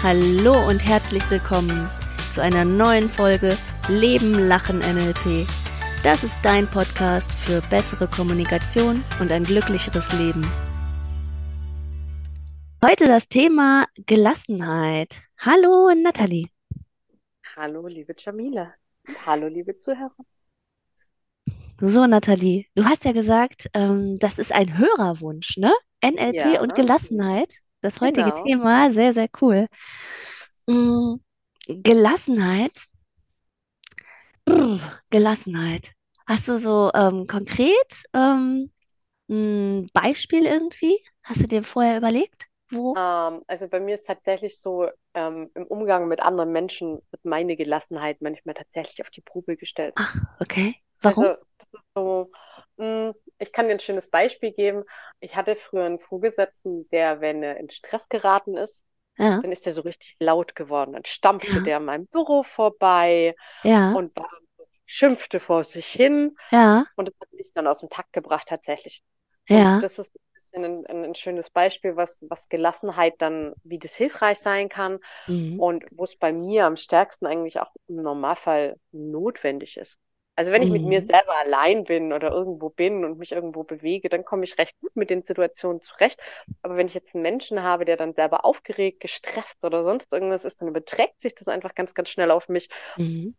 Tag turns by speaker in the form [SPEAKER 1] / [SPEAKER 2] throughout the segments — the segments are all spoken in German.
[SPEAKER 1] Hallo und herzlich willkommen zu einer neuen Folge Leben, Lachen, NLP. Das ist dein Podcast für bessere Kommunikation und ein glücklicheres Leben. Heute das Thema Gelassenheit. Hallo Nathalie.
[SPEAKER 2] Hallo liebe Jamila. Hallo liebe Zuhörer.
[SPEAKER 1] So Nathalie, du hast ja gesagt, ähm, das ist ein Hörerwunsch, ne? NLP
[SPEAKER 2] Ja,
[SPEAKER 1] und Gelassenheit. Das heutige
[SPEAKER 2] genau.
[SPEAKER 1] Thema, sehr, sehr cool. Mm, Gelassenheit. Brr, Gelassenheit. Hast du so ähm, konkret ähm, ein Beispiel irgendwie? Hast du dir vorher überlegt? Wo?
[SPEAKER 2] Ähm, also bei mir ist tatsächlich so, ähm, im Umgang mit anderen Menschen wird meine Gelassenheit manchmal tatsächlich auf die Probe gestellt.
[SPEAKER 1] Ach, okay. Warum?
[SPEAKER 2] Also das ist so, ich kann dir ein schönes Beispiel geben. Ich hatte früher einen Vorgesetzten, der, wenn er in Stress geraten ist,
[SPEAKER 1] Ja,
[SPEAKER 2] dann ist er so richtig laut geworden. Dann stampfte
[SPEAKER 1] ja,
[SPEAKER 2] der an meinem Büro vorbei
[SPEAKER 1] ja,
[SPEAKER 2] und schimpfte vor sich hin.
[SPEAKER 1] ja,
[SPEAKER 2] Und das hat mich dann aus dem Takt gebracht, tatsächlich. Und
[SPEAKER 1] ja.
[SPEAKER 2] das ist ein bisschen ein, ein, ein schönes Beispiel, was, was Gelassenheit dann, wie das hilfreich sein kann
[SPEAKER 1] Mhm.
[SPEAKER 2] und wo es bei mir am stärksten eigentlich auch im Normalfall notwendig ist. Also wenn ich mit mir
[SPEAKER 1] Mhm.
[SPEAKER 2] selber allein bin oder irgendwo bin und mich irgendwo bewege, dann komme ich recht gut mit den Situationen zurecht. Aber wenn ich jetzt einen Menschen habe, der dann selber aufgeregt, gestresst oder sonst irgendwas ist, dann überträgt sich das einfach ganz, ganz schnell auf mich.
[SPEAKER 1] Mhm.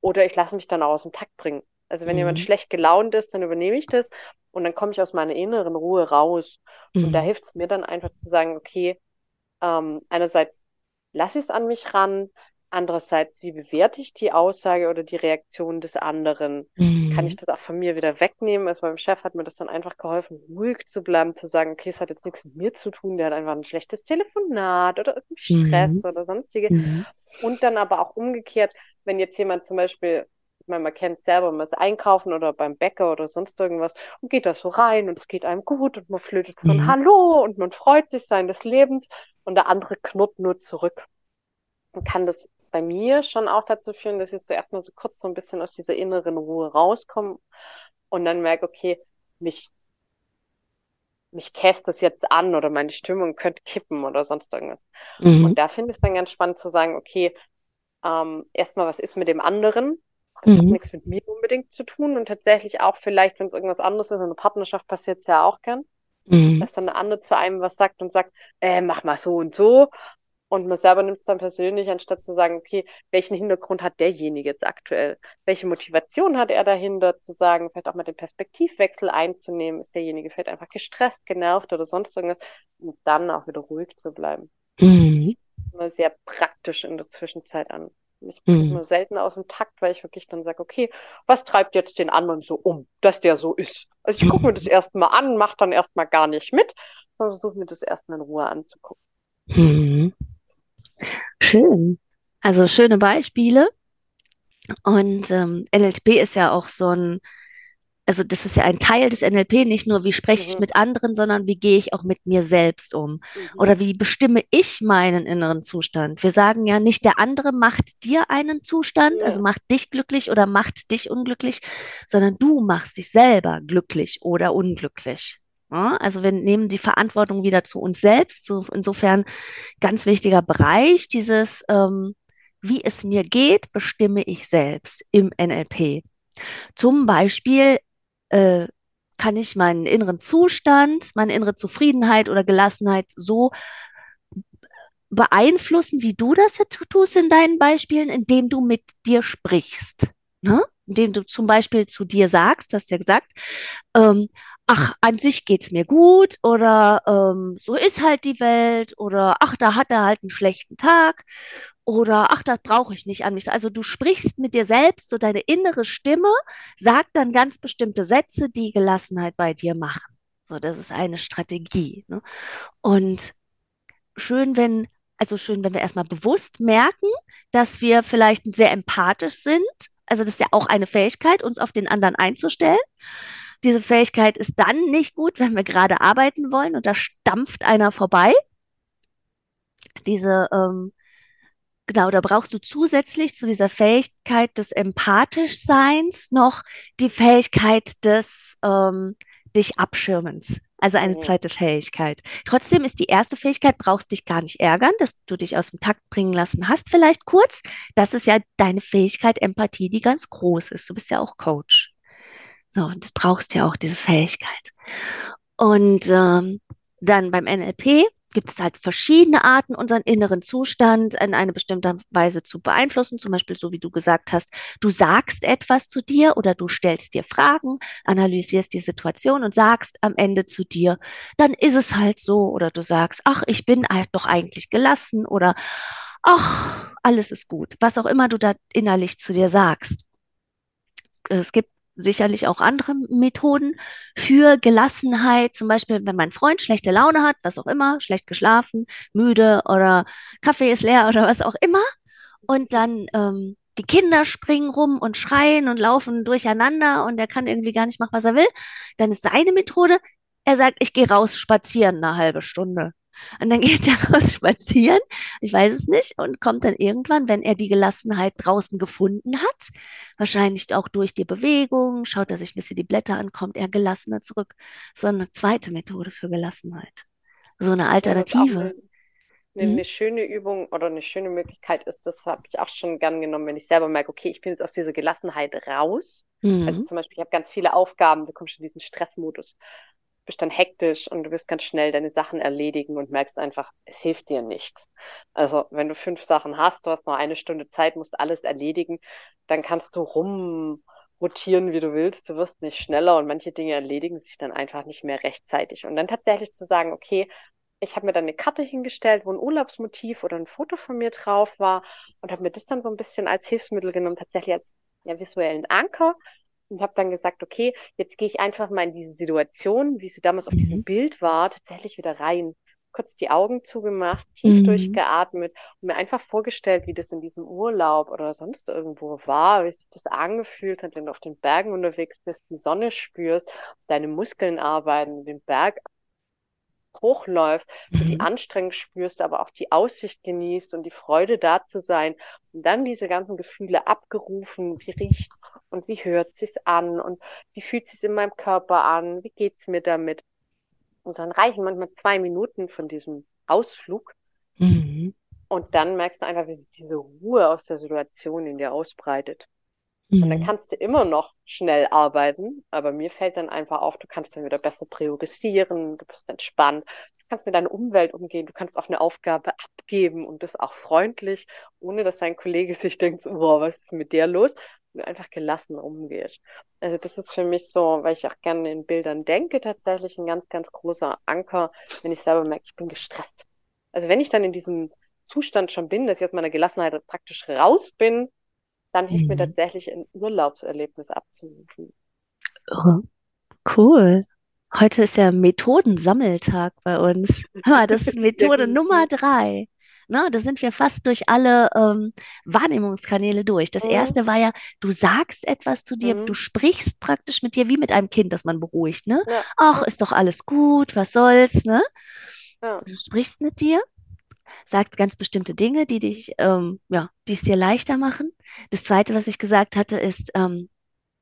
[SPEAKER 2] Oder ich lasse mich dann auch aus dem Takt bringen. Also wenn jemand
[SPEAKER 1] Mhm.
[SPEAKER 2] schlecht gelaunt ist, dann übernehme ich das und dann komme ich aus meiner inneren Ruhe raus. Und da
[SPEAKER 1] Mhm.
[SPEAKER 2] hilft es mir dann einfach zu sagen, okay, ähm, einerseits lasse ich es an mich ran, andererseits, wie bewerte ich die Aussage oder die Reaktion des anderen? Kann ich
[SPEAKER 1] Mhm.
[SPEAKER 2] das auch von mir wieder wegnehmen? Also beim Chef hat mir das dann einfach geholfen, ruhig zu bleiben, zu sagen, okay, es hat jetzt nichts mit mir zu tun, der hat einfach ein schlechtes Telefonat oder irgendwie Stress
[SPEAKER 1] Mhm.
[SPEAKER 2] oder sonstige.
[SPEAKER 1] Mhm.
[SPEAKER 2] Und dann aber auch umgekehrt, wenn jetzt jemand zum Beispiel, ich meine, man kennt selber, man ist einkaufen oder beim Bäcker oder sonst irgendwas und geht da so rein und es geht einem gut und man flötet so ein
[SPEAKER 1] Mhm.
[SPEAKER 2] Hallo und man freut sich seines Lebens und der andere knurrt nur zurück. Dann kann das bei mir schon auch dazu führen, dass ich zuerst mal so kurz so ein bisschen aus dieser inneren Ruhe rauskomme und dann merke, okay, mich, mich käst das jetzt an oder meine Stimmung könnte kippen oder sonst irgendwas.
[SPEAKER 1] Mhm.
[SPEAKER 2] Und da finde ich es dann ganz spannend zu sagen, okay, ähm, erstmal, was ist mit dem anderen? Das hat
[SPEAKER 1] Mhm.
[SPEAKER 2] nichts mit mir unbedingt zu tun und tatsächlich auch vielleicht, wenn es irgendwas anderes ist, in einer Partnerschaft passiert es ja auch gern,
[SPEAKER 1] Mhm.
[SPEAKER 2] dass dann der andere zu einem was sagt und sagt, äh, mach mal so und so. Und man selber nimmt es dann persönlich, anstatt zu sagen, okay, welchen Hintergrund hat derjenige jetzt aktuell? Welche Motivation hat er dahinter, zu sagen, vielleicht auch mal den Perspektivwechsel einzunehmen? Ist derjenige vielleicht einfach gestresst, genervt oder sonst irgendwas? Und dann auch wieder ruhig zu bleiben.
[SPEAKER 1] Mhm.
[SPEAKER 2] Immer sehr praktisch in der Zwischenzeit an. Ich bringe
[SPEAKER 1] Mhm.
[SPEAKER 2] mir selten aus dem Takt, weil ich wirklich dann sage, okay, was treibt jetzt den anderen so um, dass der so ist? Also ich gucke mir das erstmal an, mache dann erstmal gar nicht mit, sondern versuche mir das erstmal in Ruhe anzugucken.
[SPEAKER 1] Mhm. Schön. Also schöne Beispiele. Und ähm, NLP ist ja auch so ein, also das ist ja ein Teil des NLP, nicht nur wie spreche ich
[SPEAKER 2] Mhm,
[SPEAKER 1] mit anderen, sondern wie gehe ich auch mit mir selbst um?
[SPEAKER 2] mhm,
[SPEAKER 1] Oder wie bestimme ich meinen inneren Zustand? Wir sagen ja nicht, der andere macht dir einen Zustand, also
[SPEAKER 2] ja,
[SPEAKER 1] macht dich glücklich oder macht dich unglücklich, sondern du machst dich selber glücklich oder unglücklich. Ja, also wir nehmen die Verantwortung wieder zu uns selbst. So, insofern ganz wichtiger Bereich, dieses, ähm, wie es mir geht, bestimme ich selbst im NLP. Zum Beispiel äh, kann ich meinen inneren Zustand, meine innere Zufriedenheit oder Gelassenheit so beeinflussen, wie du das jetzt tust in deinen Beispielen, indem du mit dir sprichst. Ne? Indem du zum Beispiel zu dir sagst, hast ja gesagt, ähm, ach, an sich geht's mir gut oder ähm, so ist halt die Welt oder ach, da hat er halt einen schlechten Tag oder ach, das brauche ich nicht an mich. Also du sprichst mit dir selbst, so deine innere Stimme sagt dann ganz bestimmte Sätze, die Gelassenheit bei dir machen. So, das ist eine Strategie. Ne? Und schön, wenn, also schön, wenn wir erstmal bewusst merken, dass wir vielleicht sehr empathisch sind. Also das ist ja auch eine Fähigkeit, uns auf den anderen einzustellen. Diese Fähigkeit ist dann nicht gut, wenn wir gerade arbeiten wollen und da stampft einer vorbei. Diese, ähm, genau, da brauchst du zusätzlich zu dieser Fähigkeit des Empathischseins noch die Fähigkeit des ähm, dich Abschirmens. Also eine zweite Fähigkeit. Trotzdem ist die erste Fähigkeit, brauchst dich gar nicht ärgern, dass du dich aus dem Takt bringen lassen hast, vielleicht kurz. Das ist ja deine Fähigkeit Empathie, die ganz groß ist. Du bist ja auch Coach. So, und du brauchst ja auch diese Fähigkeit. Und ähm, dann beim NLP gibt es halt verschiedene Arten, unseren inneren Zustand in eine bestimmte Weise zu beeinflussen. Zum Beispiel, so wie du gesagt hast, du sagst etwas zu dir oder du stellst dir Fragen, analysierst die Situation und sagst am Ende zu dir, dann ist es halt so. Oder du sagst, ach, ich bin halt doch eigentlich gelassen oder ach, alles ist gut. Was auch immer du da innerlich zu dir sagst. Es gibt sicherlich auch andere Methoden für Gelassenheit. Zum Beispiel, wenn mein Freund schlechte Laune hat, was auch immer, schlecht geschlafen, müde oder Kaffee ist leer oder was auch immer. Und dann ähm, die Kinder springen rum und schreien und laufen durcheinander und er kann irgendwie gar nicht machen, was er will. Dann ist seine Methode, er sagt, ich gehe raus spazieren eine halbe Stunde. Und dann geht er raus spazieren, ich weiß es nicht, und kommt dann irgendwann, wenn er die Gelassenheit draußen gefunden hat, wahrscheinlich auch durch die Bewegung, schaut er sich ein bisschen die Blätter an, kommt er gelassener zurück. So eine zweite Methode für Gelassenheit. So eine Alternative.
[SPEAKER 2] eine, eine,
[SPEAKER 1] Hm?
[SPEAKER 2] eine schöne Übung oder eine schöne Möglichkeit ist, das habe ich auch schon gern genommen, wenn ich selber merke, okay, ich bin jetzt aus dieser Gelassenheit raus. Also
[SPEAKER 1] Mhm.
[SPEAKER 2] zum Beispiel, ich habe ganz viele Aufgaben, du kommst in diesen Stressmodus, bist dann hektisch und du wirst ganz schnell deine Sachen erledigen und merkst einfach, es hilft dir nichts. Also wenn du fünf Sachen hast, du hast noch eine Stunde Zeit, musst alles erledigen, dann kannst du rumrotieren, wie du willst, du wirst nicht schneller und manche Dinge erledigen sich dann einfach nicht mehr rechtzeitig. Und dann tatsächlich zu sagen, okay, ich habe mir dann eine Karte hingestellt, wo ein Urlaubsmotiv oder ein Foto von mir drauf war und habe mir das dann so ein bisschen als Hilfsmittel genommen, tatsächlich als ja, visuellen Anker und habe dann gesagt, okay, jetzt gehe ich einfach mal in diese Situation, wie sie damals auf diesem
[SPEAKER 1] Mhm.
[SPEAKER 2] Bild war, tatsächlich wieder rein. Kurz die Augen zugemacht, tief
[SPEAKER 1] Mhm.
[SPEAKER 2] durchgeatmet und mir einfach vorgestellt, wie das in diesem Urlaub oder sonst irgendwo war, wie sich das angefühlt hat, wenn du auf den Bergen unterwegs bist, die Sonne spürst, deine Muskeln arbeiten, den Berg hochläufst, du die
[SPEAKER 1] Mhm.
[SPEAKER 2] Anstrengung spürst, aber auch die Aussicht genießt und die Freude da zu sein und dann diese ganzen Gefühle abgerufen, wie riecht's und wie hört sich's an und wie fühlt sich's in meinem Körper an, wie geht's mir damit? Und dann reichen manchmal zwei Minuten von diesem Ausflug
[SPEAKER 1] Mhm.
[SPEAKER 2] und dann merkst du einfach, wie sich diese Ruhe aus der Situation in dir ausbreitet. Und dann
[SPEAKER 1] Mhm.
[SPEAKER 2] kannst du immer noch schnell arbeiten, aber mir fällt dann einfach auf, du kannst dann wieder besser priorisieren, du bist entspannt, du kannst mit deiner Umwelt umgehen, du kannst auch eine Aufgabe abgeben und das auch freundlich, ohne dass dein Kollege sich denkt, boah, was ist mit dir los? Und du einfach gelassen umgehst. Also das ist für mich so, weil ich auch gerne in Bildern denke, tatsächlich ein ganz, ganz großer Anker, wenn ich selber merke, ich bin gestresst. Also wenn ich dann in diesem Zustand schon bin, dass ich aus meiner Gelassenheit praktisch raus bin, dann hilft mir
[SPEAKER 1] Mhm.
[SPEAKER 2] tatsächlich ein Urlaubserlebnis abzurufen.
[SPEAKER 1] Oh, cool. Heute ist ja Methodensammeltag bei uns. Hör das ist Methode Nummer
[SPEAKER 2] Definitiv.
[SPEAKER 1] drei. Ne, da sind wir fast durch alle ähm, Wahrnehmungskanäle durch. Das
[SPEAKER 2] Mhm.
[SPEAKER 1] erste war ja, du sagst etwas zu dir, du
[SPEAKER 2] Mhm.
[SPEAKER 1] sprichst praktisch mit dir wie mit einem Kind, das man beruhigt, ne?
[SPEAKER 2] Ja,
[SPEAKER 1] Ach, ist doch alles gut, was soll's, ne?
[SPEAKER 2] ja.
[SPEAKER 1] Du sprichst mit dir, sagst ganz bestimmte Dinge, die dich, ähm, ja, die es dir leichter machen. Das zweite, was ich gesagt hatte, ist, ähm,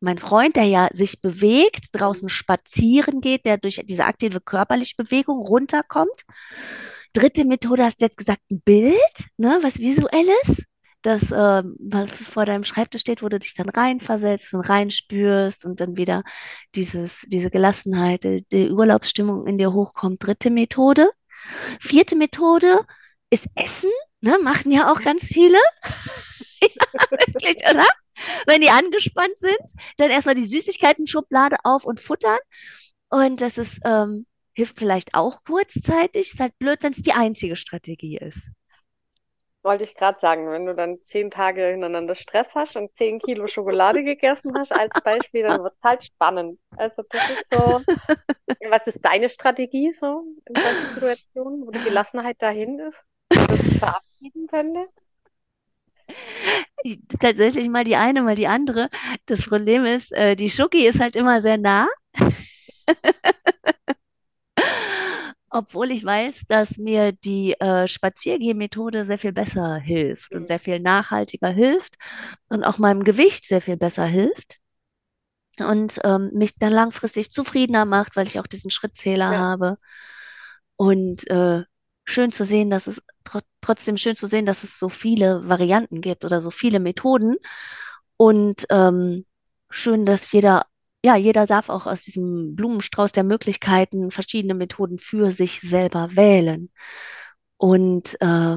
[SPEAKER 1] mein Freund, der ja sich bewegt, draußen spazieren geht, der durch diese aktive körperliche Bewegung runterkommt. Dritte Methode hast du jetzt gesagt, ein Bild, ne, was Visuelles, das ähm, was vor deinem Schreibtisch steht, wo du dich dann reinversetzt und reinspürst und dann wieder dieses, diese Gelassenheit, die, die Urlaubsstimmung in dir hochkommt. Dritte Methode. Vierte Methode ist Essen, ne, machen ja auch ganz viele. Wirklich, oder? Wenn die angespannt sind, dann erstmal die Süßigkeiten-Schublade auf und futtern. Und das ist, ähm, hilft vielleicht auch kurzzeitig. Ist halt blöd, wenn es die einzige Strategie ist.
[SPEAKER 2] Wollte ich gerade sagen, wenn du dann zehn Tage hintereinander Stress hast und zehn Kilo Schokolade gegessen hast als Beispiel, dann wird es halt spannend. Also das ist so, was ist deine Strategie so in solchen Situationen, wo die Gelassenheit dahin ist verabschieden könnte?
[SPEAKER 1] Ich, tatsächlich mal die eine, mal die andere. Das Problem ist, äh, die Schoki ist halt immer sehr nah. Obwohl ich weiß, dass mir die äh, Spaziergehmethode sehr viel besser hilft und
[SPEAKER 2] Mhm.
[SPEAKER 1] sehr viel nachhaltiger hilft und auch meinem Gewicht sehr viel besser hilft. und ähm, mich dann langfristig zufriedener macht, weil ich auch diesen Schrittzähler
[SPEAKER 2] Ja.
[SPEAKER 1] habe. Und äh, schön zu sehen, dass es tro trotzdem schön zu sehen, dass es so viele Varianten gibt oder so viele Methoden. Und ähm, schön, dass jeder, ja, jeder darf auch aus diesem Blumenstrauß der Möglichkeiten verschiedene Methoden für sich selber wählen. Und äh,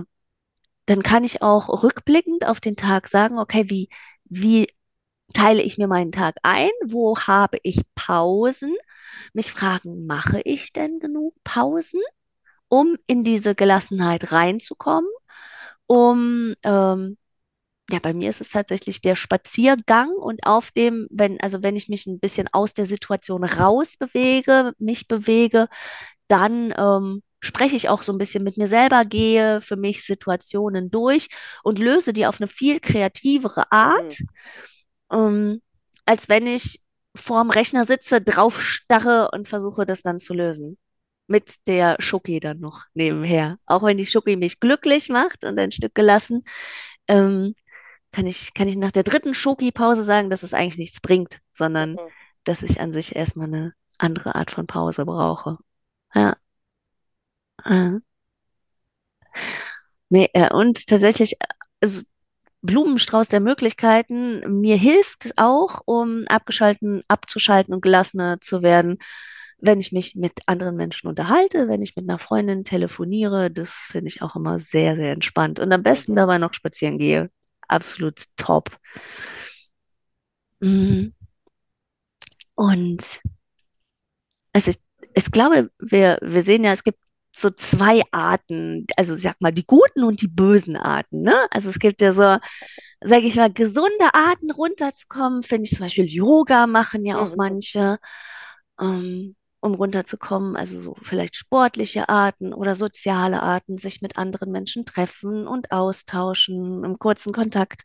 [SPEAKER 1] dann kann ich auch rückblickend auf den Tag sagen, okay, wie, wie teile ich mir meinen Tag ein? Wo habe ich Pausen? Mich fragen, mache ich denn genug Pausen, um in diese Gelassenheit reinzukommen? Um, ähm, ja, bei mir ist es tatsächlich der Spaziergang und auf dem, wenn, also wenn ich mich ein bisschen aus der Situation rausbewege, mich bewege, dann ähm, spreche ich auch so ein bisschen mit mir selber, gehe für mich Situationen durch und löse die auf eine viel kreativere
[SPEAKER 2] Mhm.
[SPEAKER 1] Art ähm, als wenn ich vorm Rechner sitze, drauf starre und versuche, das dann zu lösen. Mit der Schoki dann noch nebenher. Auch wenn die Schoki mich glücklich macht und ein Stück gelassen, ähm, kann ich, kann ich nach der dritten Schoki-Pause sagen, dass es eigentlich nichts bringt, sondern
[SPEAKER 2] Mhm.
[SPEAKER 1] dass ich an sich erstmal eine andere Art von Pause brauche. Ja. ja. Äh, und tatsächlich, also Blumenstrauß der Möglichkeiten mir hilft auch, um abgeschalten, abzuschalten und gelassener zu werden, wenn ich mich mit anderen Menschen unterhalte, wenn ich mit einer Freundin telefoniere. Das finde ich auch immer sehr, sehr entspannt. Und am besten
[SPEAKER 2] Mhm.
[SPEAKER 1] dabei noch spazieren gehe. Absolut top. Mhm. Und also ich, ich glaube, wir, wir sehen ja, es gibt so zwei Arten, also sag mal, die guten und die bösen Arten, ne? Also es gibt ja so sage ich mal, gesunde Arten runterzukommen, finde ich zum Beispiel Yoga machen ja auch
[SPEAKER 2] Mhm.
[SPEAKER 1] manche, ähm, um runterzukommen. Also so vielleicht sportliche Arten oder soziale Arten, sich mit anderen Menschen treffen und austauschen im kurzen Kontakt.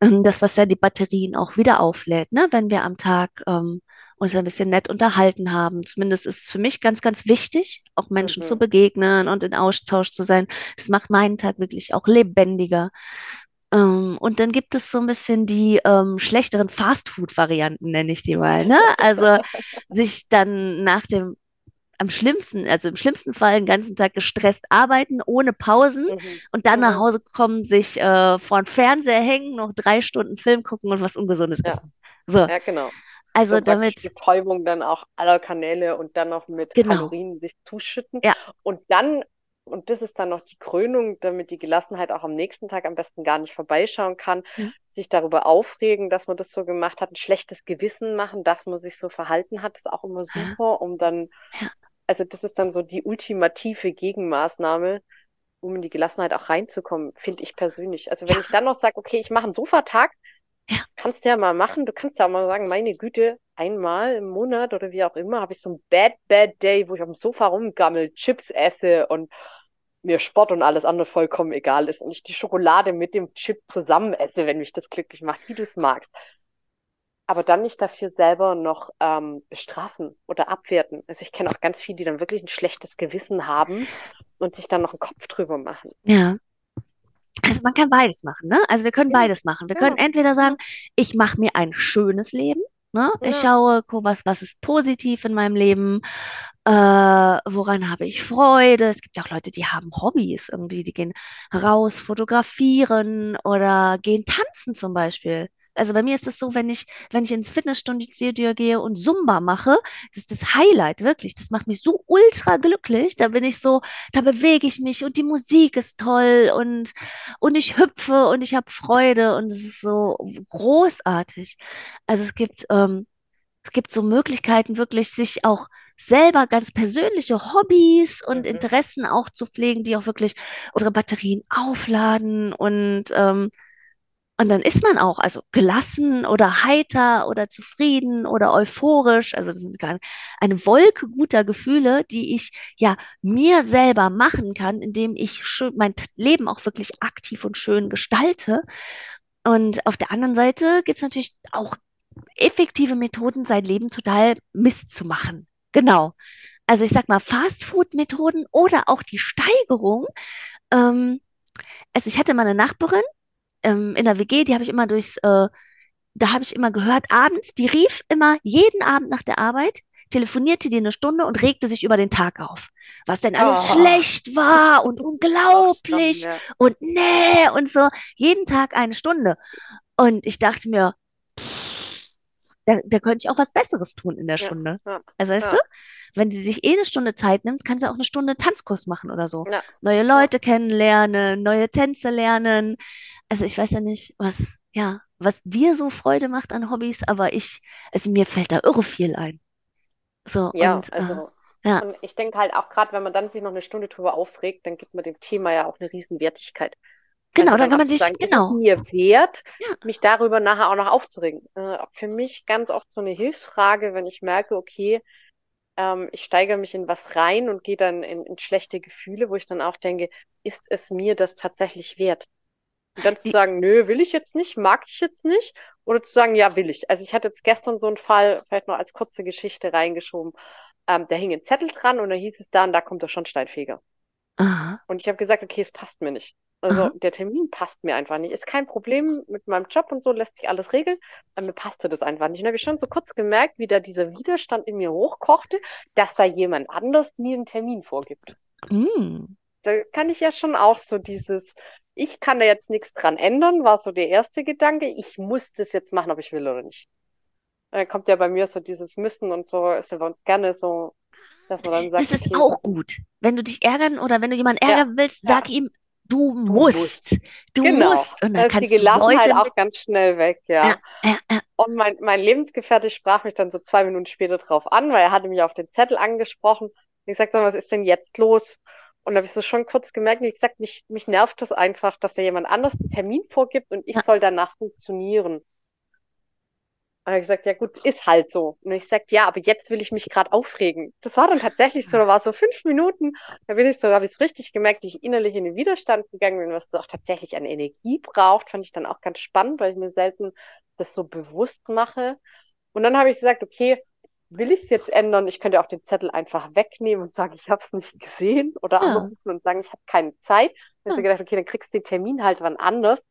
[SPEAKER 1] Ähm, Das, was ja die Batterien auch wieder auflädt, ne? Wenn wir am Tag ähm, uns ein bisschen nett unterhalten haben. Zumindest ist es für mich ganz, ganz wichtig, auch Menschen zu
[SPEAKER 2] Mhm.
[SPEAKER 1] begegnen und in Austausch zu sein. Das macht meinen Tag wirklich auch lebendiger. Ähm, und dann gibt es so ein bisschen die ähm, schlechteren Fastfood-Varianten, nenne ich die mal, ne? Also sich dann nach dem, am schlimmsten, also im schlimmsten Fall den ganzen Tag gestresst arbeiten, ohne Pausen
[SPEAKER 2] Mhm.
[SPEAKER 1] und dann nach
[SPEAKER 2] Mhm.
[SPEAKER 1] Hause kommen, sich äh, vor den Fernseher hängen, noch drei Stunden Film gucken und was Ungesundes
[SPEAKER 2] Ja,
[SPEAKER 1] essen. So,
[SPEAKER 2] ja, genau.
[SPEAKER 1] also
[SPEAKER 2] So praktisch
[SPEAKER 1] damit,
[SPEAKER 2] Betäubung dann auch aller Kanäle und dann noch mit
[SPEAKER 1] genau,
[SPEAKER 2] Kalorien sich zuschütten.
[SPEAKER 1] ja,
[SPEAKER 2] Und dann, und das ist dann noch die Krönung, damit die Gelassenheit auch am nächsten Tag am besten gar nicht vorbeischauen kann,
[SPEAKER 1] ja,
[SPEAKER 2] sich darüber aufregen, dass man das so gemacht hat, ein schlechtes Gewissen machen, dass man sich so verhalten hat, ist auch immer super, um dann, also das ist dann so die ultimative Gegenmaßnahme, um in die Gelassenheit auch reinzukommen, finde ich persönlich. Also wenn
[SPEAKER 1] ja,
[SPEAKER 2] ich dann noch sage, okay, ich mache einen Sofatag,
[SPEAKER 1] ja,
[SPEAKER 2] Kannst du ja mal machen. Du kannst ja mal sagen, meine Güte, einmal im Monat oder wie auch immer, habe ich so einen Bad, Bad Day, wo ich auf dem Sofa rumgammel, Chips esse und mir Sport und alles andere vollkommen egal ist und ich die Schokolade mit dem Chip zusammen esse, wenn mich das glücklich macht, wie du es magst. Aber dann nicht dafür selber noch ähm, bestrafen oder abwerten. Also ich kenne auch ganz viele, die dann wirklich ein schlechtes Gewissen haben und sich dann noch einen Kopf drüber machen.
[SPEAKER 1] ja. Also man kann beides machen, ne? Also wir können
[SPEAKER 2] Ja,
[SPEAKER 1] beides machen. Wir können
[SPEAKER 2] ja,
[SPEAKER 1] entweder sagen, ich mache mir ein schönes Leben, ne? Ich
[SPEAKER 2] ja.
[SPEAKER 1] schaue, guck, was, was ist positiv in meinem Leben, äh, woran habe ich Freude. Es gibt ja auch Leute, die haben Hobbys irgendwie, die gehen raus, fotografieren oder gehen tanzen zum Beispiel. Also bei mir ist es so, wenn ich, wenn ich ins Fitnessstudio gehe und Zumba mache, das ist das Highlight, wirklich. Das macht mich so ultra glücklich. Da bin ich so, da bewege ich mich und die Musik ist toll und, und ich hüpfe und ich habe Freude und es ist so großartig. Also es gibt, ähm, es gibt so Möglichkeiten, wirklich sich auch selber ganz persönliche Hobbys und
[SPEAKER 2] Mhm.
[SPEAKER 1] Interessen auch zu pflegen, die auch wirklich unsere Batterien aufladen und ähm, und dann ist man auch also gelassen oder heiter oder zufrieden oder euphorisch. Also das sind eine Wolke guter Gefühle, die ich ja mir selber machen kann, indem ich mein Leben auch wirklich aktiv und schön gestalte. Und auf der anderen Seite gibt es natürlich auch effektive Methoden, sein Leben total Mist zu machen. Genau. Also ich sag mal, Fastfood-Methoden oder auch die Steigerung. Ähm, also ich hatte mal eine Nachbarin ähm, in der WG, die habe ich immer durchs, äh, da habe ich immer gehört, abends, die rief immer jeden Abend nach der Arbeit, telefonierte die eine Stunde und regte sich über den Tag auf. Was denn alles
[SPEAKER 2] Oh,
[SPEAKER 1] schlecht war und unglaublich
[SPEAKER 2] ja.
[SPEAKER 1] und nee und so. Jeden Tag eine Stunde. Und ich dachte mir, da, da könnte ich auch was Besseres tun in der
[SPEAKER 2] Ja,
[SPEAKER 1] Stunde.
[SPEAKER 2] ja,
[SPEAKER 1] Also weißt du,
[SPEAKER 2] ja,
[SPEAKER 1] wenn sie sich eh eine Stunde Zeit nimmt, kann sie auch eine Stunde Tanzkurs machen oder so. Neue. Leute kennenlernen, neue Tänze lernen. Also ich weiß ja nicht, was, ja, was dir so Freude macht an Hobbys, aber ich, also mir fällt da irre viel ein. So,
[SPEAKER 2] Ja,
[SPEAKER 1] und äh,
[SPEAKER 2] also,
[SPEAKER 1] ja,
[SPEAKER 2] und ich denke halt auch gerade, wenn man dann sich noch eine Stunde drüber aufregt, dann gibt man dem Thema ja auch eine Riesenwertigkeit.
[SPEAKER 1] Genau,
[SPEAKER 2] Also
[SPEAKER 1] dann kann man sich,
[SPEAKER 2] sagen, ist
[SPEAKER 1] genau,
[SPEAKER 2] mir wert,
[SPEAKER 1] ja,
[SPEAKER 2] mich darüber nachher auch noch aufzuregen? Äh, für mich ganz oft so eine Hilfsfrage, wenn ich merke, okay, ähm, ich steigere mich in was rein und gehe dann in, in schlechte Gefühle, wo ich dann auch denke, ist es mir das tatsächlich wert? Und dann zu sagen, nö, will ich jetzt nicht, mag ich jetzt nicht, oder zu sagen, ja, will ich. Also ich hatte jetzt gestern so einen Fall, vielleicht noch als kurze Geschichte reingeschoben, ähm, da hing ein Zettel dran und da hieß es dann, da kommt der Schornsteinfeger.
[SPEAKER 1] aha,
[SPEAKER 2] Und ich habe gesagt, okay, es passt mir nicht. Also
[SPEAKER 1] aha,
[SPEAKER 2] der Termin passt mir einfach nicht. Ist kein Problem mit meinem Job und so, lässt sich alles regeln, aber mir passte das einfach nicht. Und da habe ich schon so kurz gemerkt, wie da dieser Widerstand in mir hochkochte, dass da jemand anders mir einen Termin vorgibt.
[SPEAKER 1] hm,
[SPEAKER 2] Da kann ich ja schon auch so dieses, ich kann da jetzt nichts dran ändern, war so der erste Gedanke. Ich muss das jetzt machen, ob ich will oder nicht. Und dann kommt ja bei mir so dieses Müssen und so, ist ja bei uns gerne so, dass man dann
[SPEAKER 1] das
[SPEAKER 2] sagt,
[SPEAKER 1] ist
[SPEAKER 2] okay,
[SPEAKER 1] auch gut. Wenn du dich ärgern oder wenn du jemanden
[SPEAKER 2] ja,
[SPEAKER 1] ärgern willst,
[SPEAKER 2] ja,
[SPEAKER 1] sag ihm, du
[SPEAKER 2] musst.
[SPEAKER 1] du
[SPEAKER 2] Genau.
[SPEAKER 1] musst. Und
[SPEAKER 2] Da
[SPEAKER 1] dann
[SPEAKER 2] ist die
[SPEAKER 1] kannst du
[SPEAKER 2] Gelassenheit
[SPEAKER 1] Leute
[SPEAKER 2] auch
[SPEAKER 1] mit,
[SPEAKER 2] ganz schnell weg,
[SPEAKER 1] ja,
[SPEAKER 2] ja.
[SPEAKER 1] ja, ja,
[SPEAKER 2] Und mein, mein Lebensgefährte sprach mich dann so zwei Minuten später drauf an, weil er hatte mich auf den Zettel angesprochen. Ich sagte, was ist denn jetzt los? Und da habe ich so schon kurz gemerkt, wie gesagt, mich, mich nervt das einfach, dass da jemand anders einen Termin vorgibt und ich soll danach funktionieren. Und er hat gesagt, ja gut, ist halt so. Und ich sagte, ja, aber jetzt will ich mich gerade aufregen. Das war dann tatsächlich so, da war so fünf Minuten, da bin ich so, habe ich es richtig gemerkt, wie ich innerlich in den Widerstand gegangen bin, was das auch tatsächlich an Energie braucht, fand ich dann auch ganz spannend, weil ich mir selten das so bewusst mache. Und dann habe ich gesagt, okay, will ich es jetzt ändern? Ich könnte auch den Zettel einfach wegnehmen und sagen, ich habe es nicht gesehen oder
[SPEAKER 1] ja,
[SPEAKER 2] anrufen und sagen, ich habe keine Zeit. Dann habe
[SPEAKER 1] ja.
[SPEAKER 2] ich gedacht, okay, dann kriegst du den Termin halt wann anders.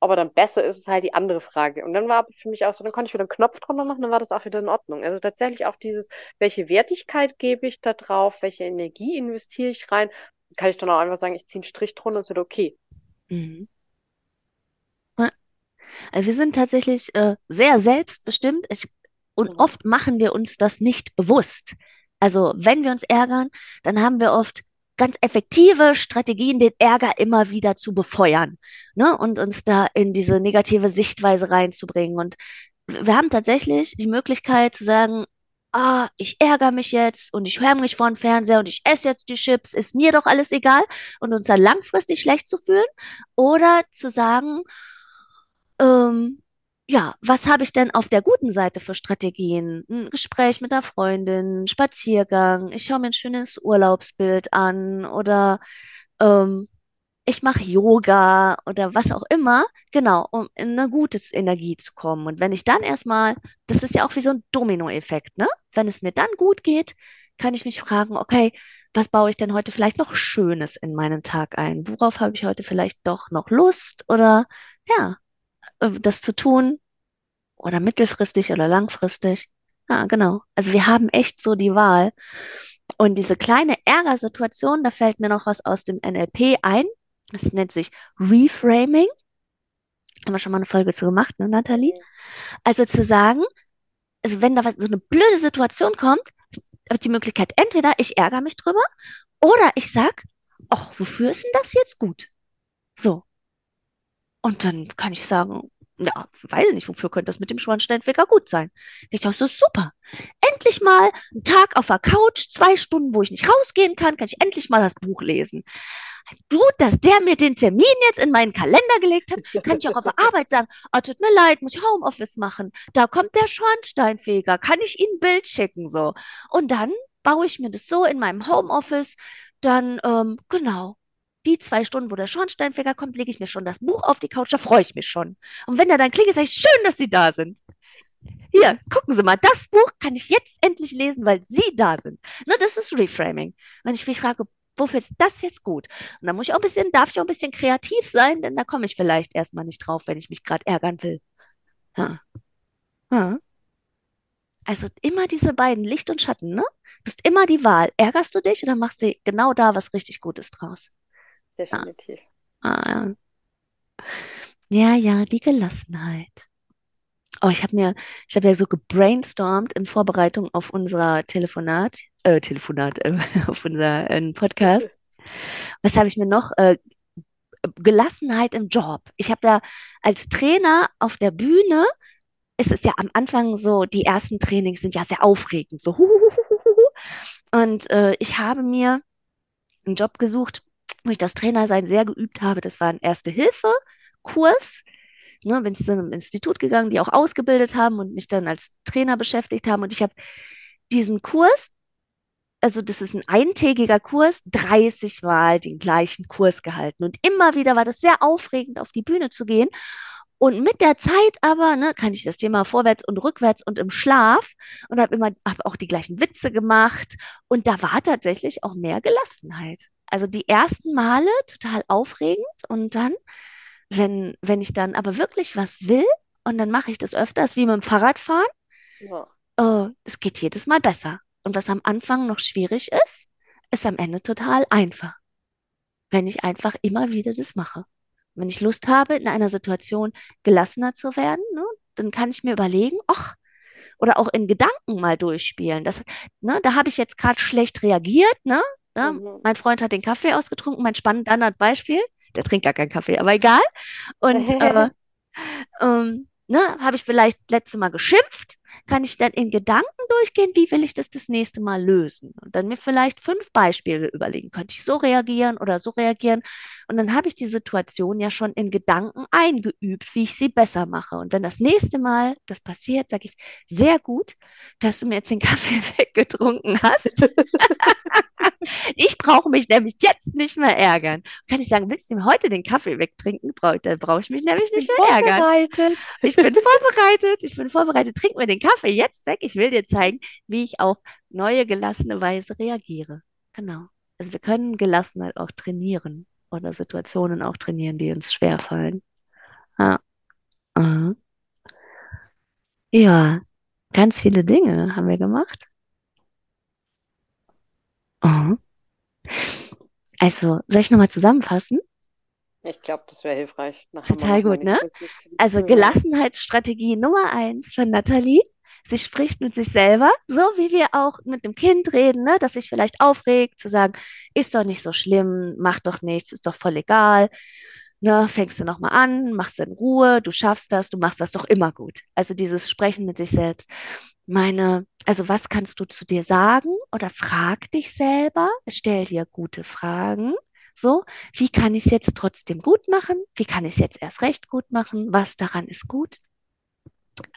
[SPEAKER 2] Aber dann besser ist es halt die andere Frage. Und dann war für mich auch so, dann konnte ich wieder einen Knopf drunter machen, dann war das auch wieder in Ordnung. Also tatsächlich auch dieses, welche Wertigkeit gebe ich da drauf, welche Energie investiere ich rein, kann ich dann auch einfach sagen, ich ziehe einen Strich drunter und es wird okay.
[SPEAKER 1] Mhm. Also wir sind tatsächlich äh, sehr selbstbestimmt. Ich, und
[SPEAKER 2] Mhm.
[SPEAKER 1] oft machen wir uns das nicht bewusst. Also wenn wir uns ärgern, dann haben wir oft ganz effektive Strategien, den Ärger immer wieder zu befeuern, ne? Und uns da in diese negative Sichtweise reinzubringen. Und wir haben tatsächlich die Möglichkeit zu sagen, ah, ich ärgere mich jetzt und ich höre mich vor den Fernseher und ich esse jetzt die Chips, ist mir doch alles egal und uns dann langfristig schlecht zu fühlen. Oder zu sagen, ähm, ja, was habe ich denn auf der guten Seite für Strategien? Ein Gespräch mit einer Freundin, Spaziergang, ich schaue mir ein schönes Urlaubsbild an oder ähm, ich mache Yoga oder was auch immer, genau, um in eine gute Energie zu kommen. Und wenn ich dann erstmal, das ist ja auch wie so ein Dominoeffekt, ne? Wenn es mir dann gut geht, kann ich mich fragen, okay, was baue ich denn heute vielleicht noch Schönes in meinen Tag ein? Worauf habe ich heute vielleicht doch noch Lust oder ja, das zu tun oder mittelfristig oder langfristig. Ja, genau. Also wir haben echt so die Wahl. Und diese kleine Ärgersituation, da fällt mir noch was aus dem NLP ein. Das nennt sich Reframing. Haben wir schon mal eine Folge zu gemacht, ne, Nathalie? Also zu sagen, also wenn da was, so eine blöde Situation kommt, habe die Möglichkeit, entweder ich ärgere mich drüber oder ich sag, ach, wofür ist denn das jetzt gut? So. Und dann kann ich sagen, ja, weiß ich nicht, wofür könnte das mit dem Schornsteinfeger gut sein? Ich dachte, das ist super. Endlich mal ein Tag auf der Couch, zwei Stunden, wo ich nicht rausgehen kann, kann ich endlich mal das Buch lesen. Gut, dass der mir den Termin jetzt in meinen Kalender gelegt hat, kann ich auch auf der Arbeit sagen, oh, tut mir leid, muss ich Homeoffice machen. Da kommt der Schornsteinfeger, kann ich Ihnen ein Bild schicken, so. Und dann baue ich mir das so in meinem Homeoffice, dann, ähm, genau, die zwei Stunden, wo der Schornsteinfeger kommt, lege ich mir schon das Buch auf die Couch, da freue ich mich schon. Und wenn er dann klingelt, sage ich, schön, dass Sie da sind. Hier, gucken Sie mal, das Buch kann ich jetzt endlich lesen, weil Sie da sind. Ne, das ist Reframing. Wenn ich mich frage, wofür ist das jetzt gut? Und da muss ich auch ein bisschen, darf ich auch ein bisschen kreativ sein, denn da komme ich vielleicht erstmal nicht drauf, wenn ich mich gerade ärgern will. Ja. Ja. Also immer diese beiden, Licht und Schatten, ne? Du hast immer die Wahl. Ärgerst du dich oder machst du genau da was richtig Gutes draus? Ja.
[SPEAKER 2] Definitiv.
[SPEAKER 1] Ah, ja. Ja, ja, die Gelassenheit. Oh, ich habe mir, ich habe ja so gebrainstormt in Vorbereitung auf unser Telefonat, äh, Telefonat, äh, auf unser äh, Podcast. Was habe ich mir noch? Äh, Gelassenheit im Job. Ich habe ja als Trainer auf der Bühne, ist es ja am Anfang so, die ersten Trainings sind ja sehr aufregend, so huhuhuhuhu. Und äh, ich habe mir einen Job gesucht, wo ich das Trainersein sehr geübt habe. Das war ein Erste-Hilfe-Kurs. Ne, bin ich zu einem Institut gegangen, die auch ausgebildet haben und mich dann als Trainer beschäftigt haben. Und ich habe diesen Kurs, also das ist ein eintägiger Kurs, 30 Mal den gleichen Kurs gehalten. Und immer wieder war das sehr aufregend, auf die Bühne zu gehen. Und mit der Zeit aber, ne, kann ich das Thema vorwärts und rückwärts und im Schlaf und habe immer hab auch die gleichen Witze gemacht. Und da war tatsächlich auch mehr Gelassenheit. Also die ersten Male total aufregend und dann, wenn, wenn ich dann aber wirklich was will und dann mache ich das öfters, wie mit dem Fahrradfahren,
[SPEAKER 2] Ja.
[SPEAKER 1] äh, es geht jedes Mal besser. Und was am Anfang noch schwierig ist, ist am Ende total einfach, wenn ich einfach immer wieder das mache. Wenn ich Lust habe, in einer Situation gelassener zu werden, ne, dann kann ich mir überlegen, ach, oder auch in Gedanken mal durchspielen. Das, ne, da habe ich jetzt gerade schlecht reagiert, ne? Ne?
[SPEAKER 2] Mhm.
[SPEAKER 1] Mein Freund hat den Kaffee ausgetrunken, mein Standardbeispiel, der trinkt gar keinen Kaffee, aber egal. Und äh, ähm, ne, habe ich vielleicht letzte Mal geschimpft, kann ich dann in Gedanken durchgehen, wie will ich das das nächste Mal lösen? Und dann mir vielleicht fünf Beispiele überlegen, könnte ich so reagieren oder so reagieren? Und dann habe ich die Situation ja schon in Gedanken eingeübt, wie ich sie besser mache. Und wenn das nächste Mal das passiert, sage ich, sehr gut, dass du mir jetzt den Kaffee weggetrunken hast. Ich brauche mich nämlich jetzt nicht mehr ärgern. Kann ich sagen, willst du mir heute den Kaffee wegtrinken? Brauch, dann brauche ich mich nämlich nicht mehr ärgern. Ich bin vorbereitet. Ich bin vorbereitet. Trink mir den Kaffee jetzt weg. Ich will dir zeigen, wie ich auf neue gelassene Weise reagiere. Genau. Also wir können Gelassenheit auch trainieren oder Situationen auch trainieren, die uns schwerfallen. Ja. Mhm. Ja, ganz viele Dinge haben wir gemacht. Mhm. Also, soll ich nochmal zusammenfassen?
[SPEAKER 2] Ich glaube, das wäre hilfreich. Nachher
[SPEAKER 1] Total gut, ne? Also. Gelassenheitsstrategie Nummer eins von Nathalie. Sie spricht mit sich selber, so wie wir auch mit dem Kind reden, ne? dass sich vielleicht aufregt, zu sagen, ist doch nicht so schlimm, mach doch nichts, ist doch voll egal. Ne? Fängst du nochmal an, machst in Ruhe, du schaffst das, du machst das doch immer gut. Also dieses Sprechen mit sich selbst. Meine, also was kannst du zu dir sagen oder frag dich selber, stell dir gute Fragen. So, wie kann ich es jetzt trotzdem gut machen? Wie kann ich es jetzt erst recht gut machen? Was daran ist gut?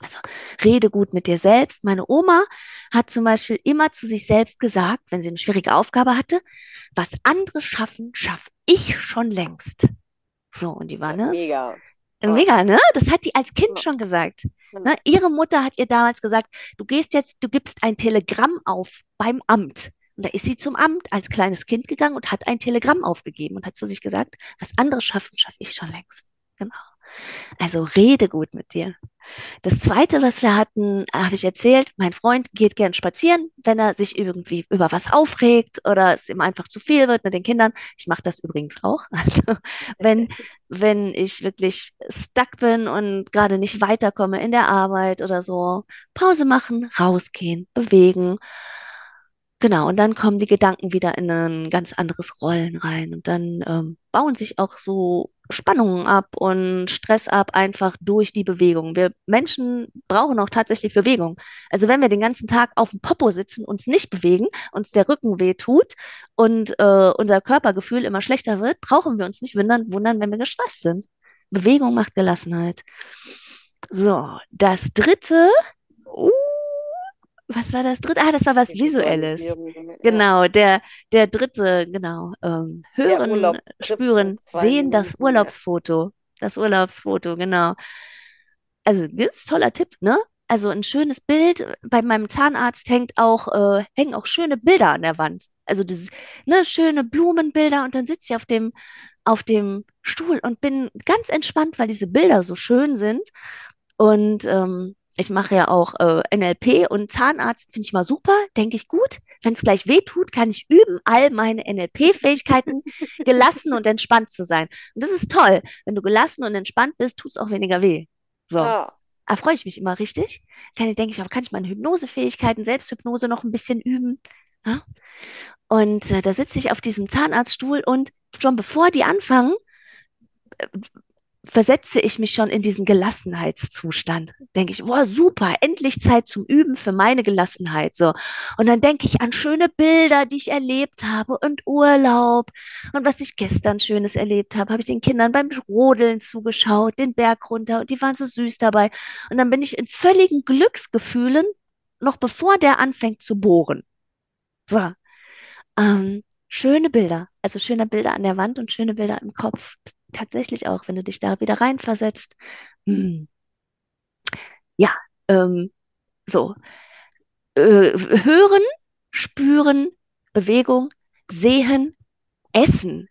[SPEAKER 1] Also rede gut mit dir selbst. Meine Oma hat zum Beispiel immer zu sich selbst gesagt, wenn sie eine schwierige Aufgabe hatte, was andere schaffen, schaffe ich schon längst. So, und die war es.
[SPEAKER 2] mega.
[SPEAKER 1] Mega, ne? Das hat die als Kind schon gesagt. Ne? Ihre Mutter hat ihr damals gesagt, du gehst jetzt, du gibst ein Telegramm auf beim Amt. Und da ist sie zum Amt als kleines Kind gegangen und hat ein Telegramm aufgegeben und hat zu sich gesagt, was andere schaffen, schaffe ich schon längst. Genau. Also rede gut mit dir. Das zweite, was wir hatten, habe ich erzählt, mein Freund geht gern spazieren, wenn er sich irgendwie über was aufregt oder es ihm einfach zu viel wird mit den Kindern. Ich mache das übrigens auch. Also wenn, wenn ich wirklich stuck bin und gerade nicht weiterkomme in der Arbeit oder so, Pause machen, rausgehen, bewegen. Genau, und dann kommen die Gedanken wieder in ein ganz anderes Rollen rein und dann ähm, bauen sich auch so Spannungen ab und Stress ab, einfach durch die Bewegung. Wir Menschen brauchen auch tatsächlich Bewegung. Also wenn wir den ganzen Tag auf dem Popo sitzen, uns nicht bewegen, uns der Rücken weh tut und äh, unser Körpergefühl immer schlechter wird, brauchen wir uns nicht wundern, wundern, wenn wir gestresst sind. Bewegung macht Gelassenheit. So, das dritte, uh, was war das dritte? Ah, das war was Visuelles. Genau, der, der dritte, genau. Ähm, hören,
[SPEAKER 2] Urlaub
[SPEAKER 1] spüren, sehen das. Urlaubsfoto. Das Urlaubsfoto, genau. Also ganz toller Tipp, ne? Also ein schönes Bild. Bei meinem Zahnarzt hängt auch, äh, hängen auch schöne Bilder an der Wand. Also das, ne, schöne Blumenbilder und dann sitze ich auf dem, auf dem Stuhl und bin ganz entspannt, weil diese Bilder so schön sind. Und ähm, ich mache ja auch äh, NLP und Zahnarzt finde ich mal super, denke ich gut. Wenn es gleich weh tut, kann ich üben, all meine NLP-Fähigkeiten gelassen und entspannt zu sein. Und das ist toll. Wenn du gelassen und entspannt bist, tut es auch weniger weh. So.
[SPEAKER 2] Ja.
[SPEAKER 1] Da freue ich mich immer richtig. Kann ich, denke ich, auch, kann ich meine Hypnosefähigkeiten, Selbsthypnose noch ein bisschen üben. Ja? Und äh, da sitze ich auf diesem Zahnarztstuhl und schon bevor die anfangen, äh, versetze ich mich schon in diesen Gelassenheitszustand. Denke ich, boah, super, endlich Zeit zum Üben für meine Gelassenheit. So. Und dann denke ich an schöne Bilder, die ich erlebt habe und Urlaub und was ich gestern Schönes erlebt habe. Habe ich den Kindern beim Rodeln zugeschaut, den Berg runter und die waren so süß dabei. Und dann bin ich in völligen Glücksgefühlen, noch bevor der anfängt zu bohren. So. Ähm, schöne Bilder, also schöne Bilder an der Wand und schöne Bilder im Kopf tatsächlich auch, wenn du dich da wieder reinversetzt. Hm. Ja, ähm, so. Äh, hören, spüren, Bewegung, sehen, essen.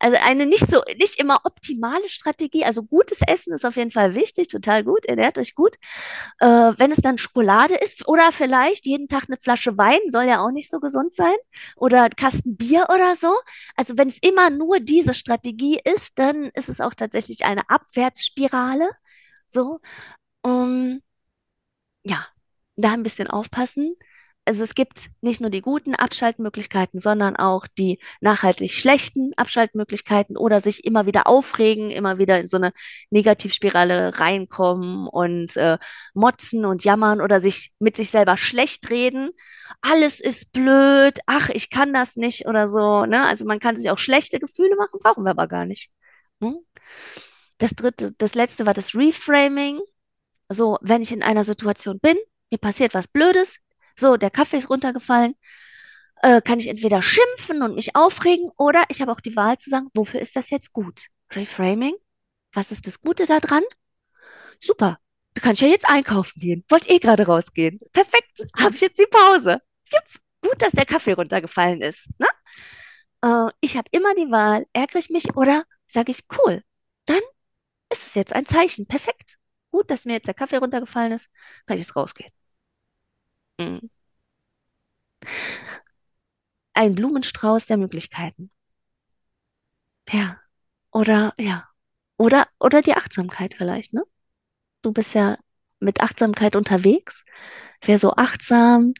[SPEAKER 1] Also eine nicht so, nicht immer optimale Strategie. Also gutes Essen ist auf jeden Fall wichtig, total gut, ernährt euch gut. Äh, wenn es dann Schokolade ist oder vielleicht jeden Tag eine Flasche Wein, soll ja auch nicht so gesund sein. Oder Kasten Bier oder so. Also wenn es immer nur diese Strategie ist, dann ist es auch tatsächlich eine Abwärtsspirale. So. Um, ja, da ein bisschen aufpassen also es gibt nicht nur die guten Abschaltmöglichkeiten, sondern auch die nachhaltig schlechten Abschaltmöglichkeiten oder sich immer wieder aufregen, immer wieder in so eine Negativspirale reinkommen und äh, motzen und jammern oder sich mit sich selber schlecht reden. Alles ist blöd, ach, ich kann das nicht oder so. Ne? Also man kann sich auch schlechte Gefühle machen, brauchen wir aber gar nicht. Hm? Das dritte, das letzte war das Reframing. So, wenn ich in einer Situation bin, mir passiert was Blödes, so, der Kaffee ist runtergefallen, äh, kann ich entweder schimpfen und mich aufregen oder ich habe auch die Wahl zu sagen, wofür ist das jetzt gut? Reframing? Was ist das Gute daran? Super, du kannst ja jetzt einkaufen gehen. Wollt eh gerade rausgehen. Perfekt, habe ich jetzt die Pause. Jupp. Gut, dass der Kaffee runtergefallen ist. Ne? Äh, ich habe immer die Wahl, ärgere ich mich oder sage ich, cool, dann ist es jetzt ein Zeichen. Perfekt. Gut, dass mir jetzt der Kaffee runtergefallen ist, kann ich jetzt rausgehen. Mhm. Ein Blumenstrauß der Möglichkeiten. Ja. Oder, ja. Oder, oder die Achtsamkeit vielleicht, ne? Du bist ja mit Achtsamkeit unterwegs. Wer so achtsam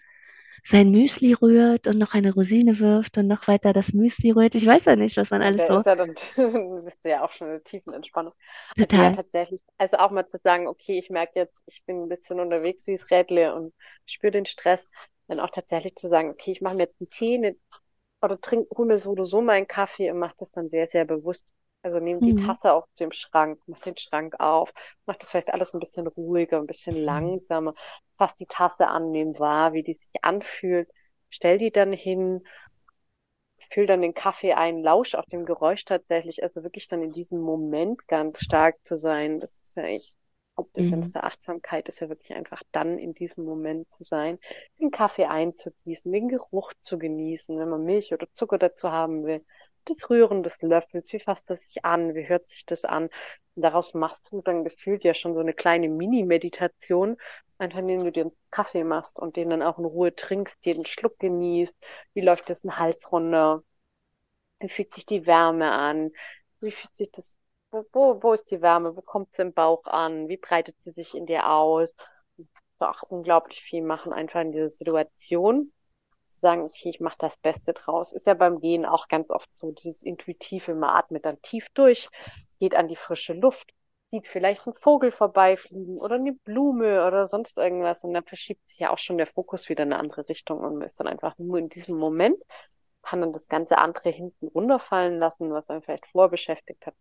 [SPEAKER 1] sein Müsli rührt und noch eine Rosine wirft und noch weiter das Müsli rührt. Ich weiß ja nicht, was man alles
[SPEAKER 2] Der
[SPEAKER 1] so.
[SPEAKER 2] ist ja dann, bist du ja auch schon in der tiefen Entspannung. Also ja,
[SPEAKER 1] Total.
[SPEAKER 2] tatsächlich, also auch mal zu sagen, okay, ich merke jetzt, ich bin ein bisschen unterwegs wie es Rädle und spüre den Stress, dann auch tatsächlich zu sagen, okay, ich mache mir jetzt einen Tee eine, oder trink, hol mir so oder so meinen Kaffee und mache das dann sehr, sehr bewusst. Also nehme die
[SPEAKER 1] Mhm.
[SPEAKER 2] Tasse auch zu dem Schrank, mach den Schrank auf, mach das vielleicht alles ein bisschen ruhiger, ein bisschen
[SPEAKER 1] Mhm.
[SPEAKER 2] langsamer, fass die Tasse an, nimm wahr, wie die sich anfühlt, stell die dann hin, füll dann den Kaffee ein, lausch auch dem Geräusch tatsächlich, also wirklich dann in diesem Moment ganz stark zu sein. Das ist ja echt Hauptessenz
[SPEAKER 1] Mhm.
[SPEAKER 2] der Achtsamkeit, ist ja wirklich einfach dann in diesem Moment zu sein, den Kaffee einzugießen, den Geruch zu genießen, wenn man Milch oder Zucker dazu haben will. Das Rühren des Löffels, wie fasst das sich an, wie hört sich das an? Und daraus machst du dann gefühlt ja schon so eine kleine Mini-Meditation, einfach indem du dir einen Kaffee machst und den dann auch in Ruhe trinkst, jeden Schluck genießt, wie läuft das den Hals runter, wie fühlt sich die Wärme an, wie fühlt sich das, wo, wo, wo ist die Wärme, wo kommt es im Bauch an, wie breitet sie sich in dir aus? Auch unglaublich viel machen einfach in dieser Situation sagen, okay, ich mache das Beste draus. Ist ja beim Gehen auch ganz oft so, dieses intuitive, man atmet dann tief durch, geht an die frische Luft, sieht vielleicht einen Vogel vorbeifliegen oder eine Blume oder sonst irgendwas und dann verschiebt sich ja auch schon der Fokus wieder in eine andere Richtung und man ist dann einfach nur in diesem Moment, kann dann das ganze andere hinten runterfallen lassen, was einen vielleicht vorher beschäftigt hat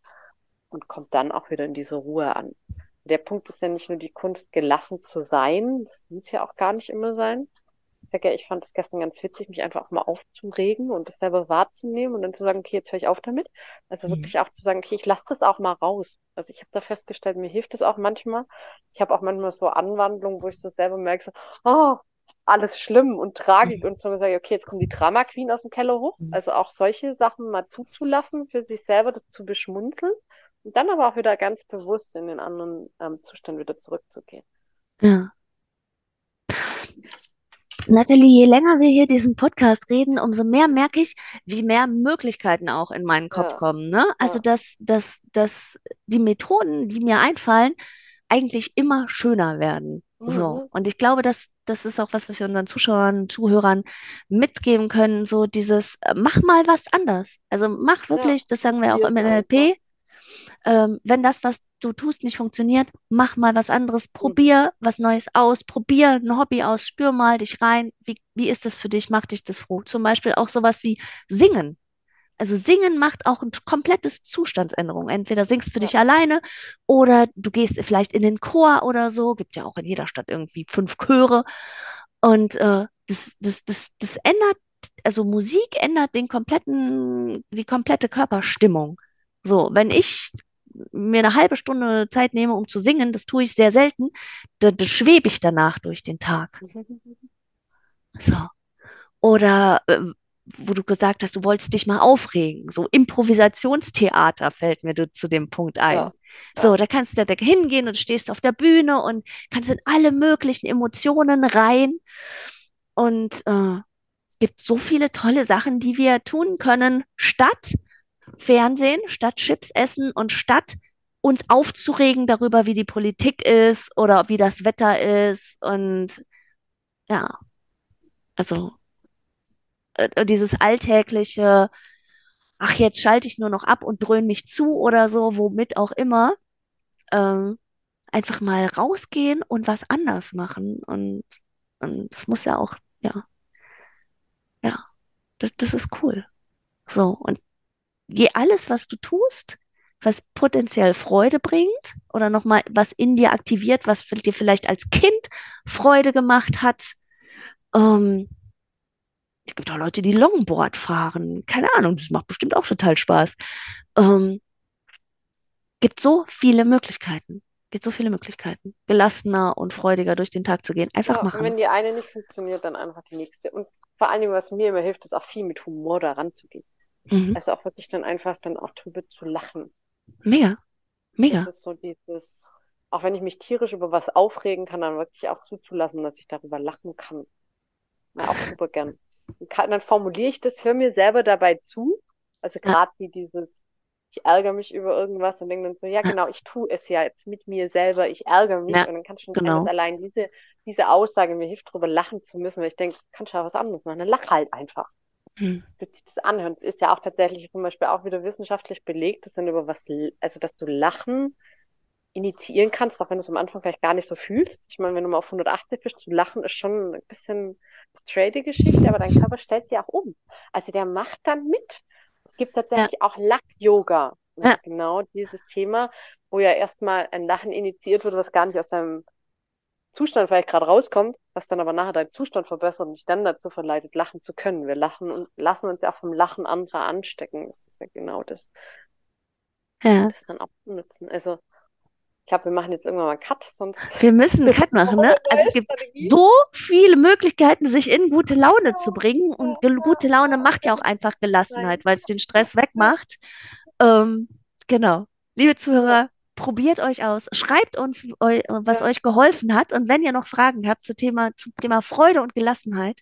[SPEAKER 2] und kommt dann auch wieder in diese Ruhe an. Der Punkt ist ja nicht nur die Kunst, gelassen zu sein, das muss ja auch gar nicht immer sein, ich sag ja, ich fand es gestern ganz witzig, mich einfach auch mal aufzuregen und das selber wahrzunehmen und dann zu sagen, okay, jetzt höre ich auf damit. Also
[SPEAKER 1] Mhm.
[SPEAKER 2] wirklich auch zu sagen, okay, ich lasse das auch mal raus. Also ich habe da festgestellt, mir hilft das auch manchmal. Ich habe auch manchmal so Anwandlungen, wo ich so selber merke, so, oh, alles schlimm und Tragik
[SPEAKER 1] Mhm.
[SPEAKER 2] und so sage, okay, jetzt kommt die Drama Queen aus dem Keller hoch.
[SPEAKER 1] Mhm.
[SPEAKER 2] Also auch solche Sachen mal zuzulassen, für sich selber das zu beschmunzeln Und dann aber auch wieder ganz bewusst in den anderen ähm, Zustand wieder zurückzugehen.
[SPEAKER 1] Ja. Nathalie, je länger wir hier diesen Podcast reden, umso mehr merke ich, wie mehr Möglichkeiten auch in meinen Kopf
[SPEAKER 2] Ja,
[SPEAKER 1] kommen, ne? Also,
[SPEAKER 2] ja.
[SPEAKER 1] dass, dass, dass die Methoden, die mir einfallen, eigentlich immer schöner werden. So.
[SPEAKER 2] Mhm.
[SPEAKER 1] Und ich glaube, dass das ist auch was, was wir unseren Zuschauern, Zuhörern mitgeben können. So dieses, äh, mach mal was anders. Also mach
[SPEAKER 2] Ja,
[SPEAKER 1] wirklich, das sagen wir auch im. NLP, ähm, wenn das, was du tust, nicht funktioniert, mach mal was anderes, probier was Neues aus, probier ein Hobby aus, spür mal dich rein. Wie, wie ist das für dich? Macht dich das froh? Zum Beispiel auch sowas wie Singen. Also Singen macht auch ein komplettes Zustandsänderung. Entweder singst für
[SPEAKER 2] Ja.
[SPEAKER 1] dich alleine oder du gehst vielleicht in den Chor oder so. Gibt ja auch in jeder Stadt irgendwie fünf Chöre. Und äh, das, das, das, das ändert, also Musik ändert den kompletten, die komplette Körperstimmung. So, wenn ich mir eine halbe Stunde Zeit nehme, um zu singen, das tue ich sehr selten, da, da schwebe ich danach durch den Tag. So. Oder äh, wo du gesagt hast, du wolltest dich mal aufregen. So Improvisationstheater fällt mir zu dem Punkt
[SPEAKER 2] Ja,
[SPEAKER 1] ein. So,
[SPEAKER 2] ja.
[SPEAKER 1] da kannst du da hingehen und stehst auf der Bühne und kannst in alle möglichen Emotionen rein. Und äh, gibt so viele tolle Sachen, die wir tun können, statt Fernsehen, statt Chips essen und statt uns aufzuregen darüber, wie die Politik ist oder wie das Wetter ist. Und ja, also äh, dieses alltägliche, ach, jetzt schalte ich nur noch ab und dröhne mich zu oder so, womit auch immer, ähm, einfach mal rausgehen und was anders machen. Und, und das muss ja auch, ja, ja, das, das ist cool. So, und je alles, was du tust, was potenziell Freude bringt oder nochmal was in dir aktiviert, was dir vielleicht als Kind Freude gemacht hat. Ähm, es gibt auch Leute, die Longboard fahren. Keine Ahnung, das macht bestimmt auch total Spaß. Ähm, gibt so viele Möglichkeiten. Gibt so viele Möglichkeiten, gelassener und freudiger durch den Tag zu gehen. Einfach
[SPEAKER 2] Ja, und
[SPEAKER 1] machen.
[SPEAKER 2] wenn die eine nicht funktioniert, dann einfach die nächste. Und vor allen Dingen, was mir immer hilft, ist auch viel mit Humor da ranzugehen.
[SPEAKER 1] Mhm.
[SPEAKER 2] Also auch wirklich dann einfach dann auch drüber zu lachen.
[SPEAKER 1] Mega,
[SPEAKER 2] Das
[SPEAKER 1] mega.
[SPEAKER 2] ist so dieses, auch wenn ich mich tierisch über was aufregen kann, dann wirklich auch zuzulassen, dass ich darüber lachen kann. Ja, auch super gern. Kann, dann formuliere ich das, höre mir selber dabei zu. Also
[SPEAKER 1] Ja,
[SPEAKER 2] gerade wie dieses, ich ärgere mich über irgendwas und denke dann so, ja
[SPEAKER 1] ja,
[SPEAKER 2] genau, ich tue es ja jetzt mit mir selber, ich ärgere mich
[SPEAKER 1] ja,
[SPEAKER 2] und dann kann schon sein, dass
[SPEAKER 1] genau.
[SPEAKER 2] allein diese, diese Aussage mir hilft, darüber lachen zu müssen, weil ich denke, kannst du ja was anderes machen, dann lach halt einfach.
[SPEAKER 1] Mhm.
[SPEAKER 2] Wird sich das anhören. Es ist ja auch tatsächlich zum Beispiel auch wieder wissenschaftlich belegt, dass über was, also dass du Lachen initiieren kannst, auch wenn du es am Anfang vielleicht gar nicht so fühlst. Ich meine, wenn du mal auf 180 bist, zu lachen ist schon ein bisschen straighte Geschichte, aber dein Körper stellt sie auch um. Also der macht dann mit. Es gibt
[SPEAKER 1] Ja,
[SPEAKER 2] tatsächlich auch Lach-Yoga. Also
[SPEAKER 1] ja,
[SPEAKER 2] genau dieses Thema, wo ja erstmal ein Lachen initiiert wird, was gar nicht aus deinem Zustand vielleicht gerade rauskommt, was dann aber nachher deinen Zustand verbessert und dich dann dazu verleitet, lachen zu können. Wir lachen und lassen uns ja auch vom Lachen anderer anstecken. Das ist ja genau das,
[SPEAKER 1] ja.
[SPEAKER 2] das dann auch nutzen. Also ich glaube, wir machen jetzt irgendwann mal einen Cut, sonst
[SPEAKER 1] Wir müssen einen Cut machen, ne? Also es gibt so viele Möglichkeiten, sich in gute Laune zu bringen. Und gute Laune macht ja auch einfach. Gelassenheit, weil es den Stress wegmacht. Ähm, genau. Liebe Zuhörer, probiert euch aus. Schreibt uns, was
[SPEAKER 2] ja,
[SPEAKER 1] euch geholfen hat. Und wenn ihr noch Fragen habt zum Thema, zum Thema Freude und Gelassenheit,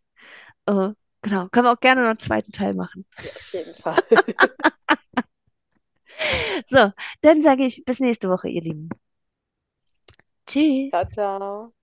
[SPEAKER 1] äh, genau, können wir auch gerne noch einen zweiten Teil machen.
[SPEAKER 2] ja, auf jeden Fall.
[SPEAKER 1] So, dann sage ich bis nächste Woche, ihr Lieben.
[SPEAKER 2] Ciao,
[SPEAKER 1] Tschüss.
[SPEAKER 2] ciao.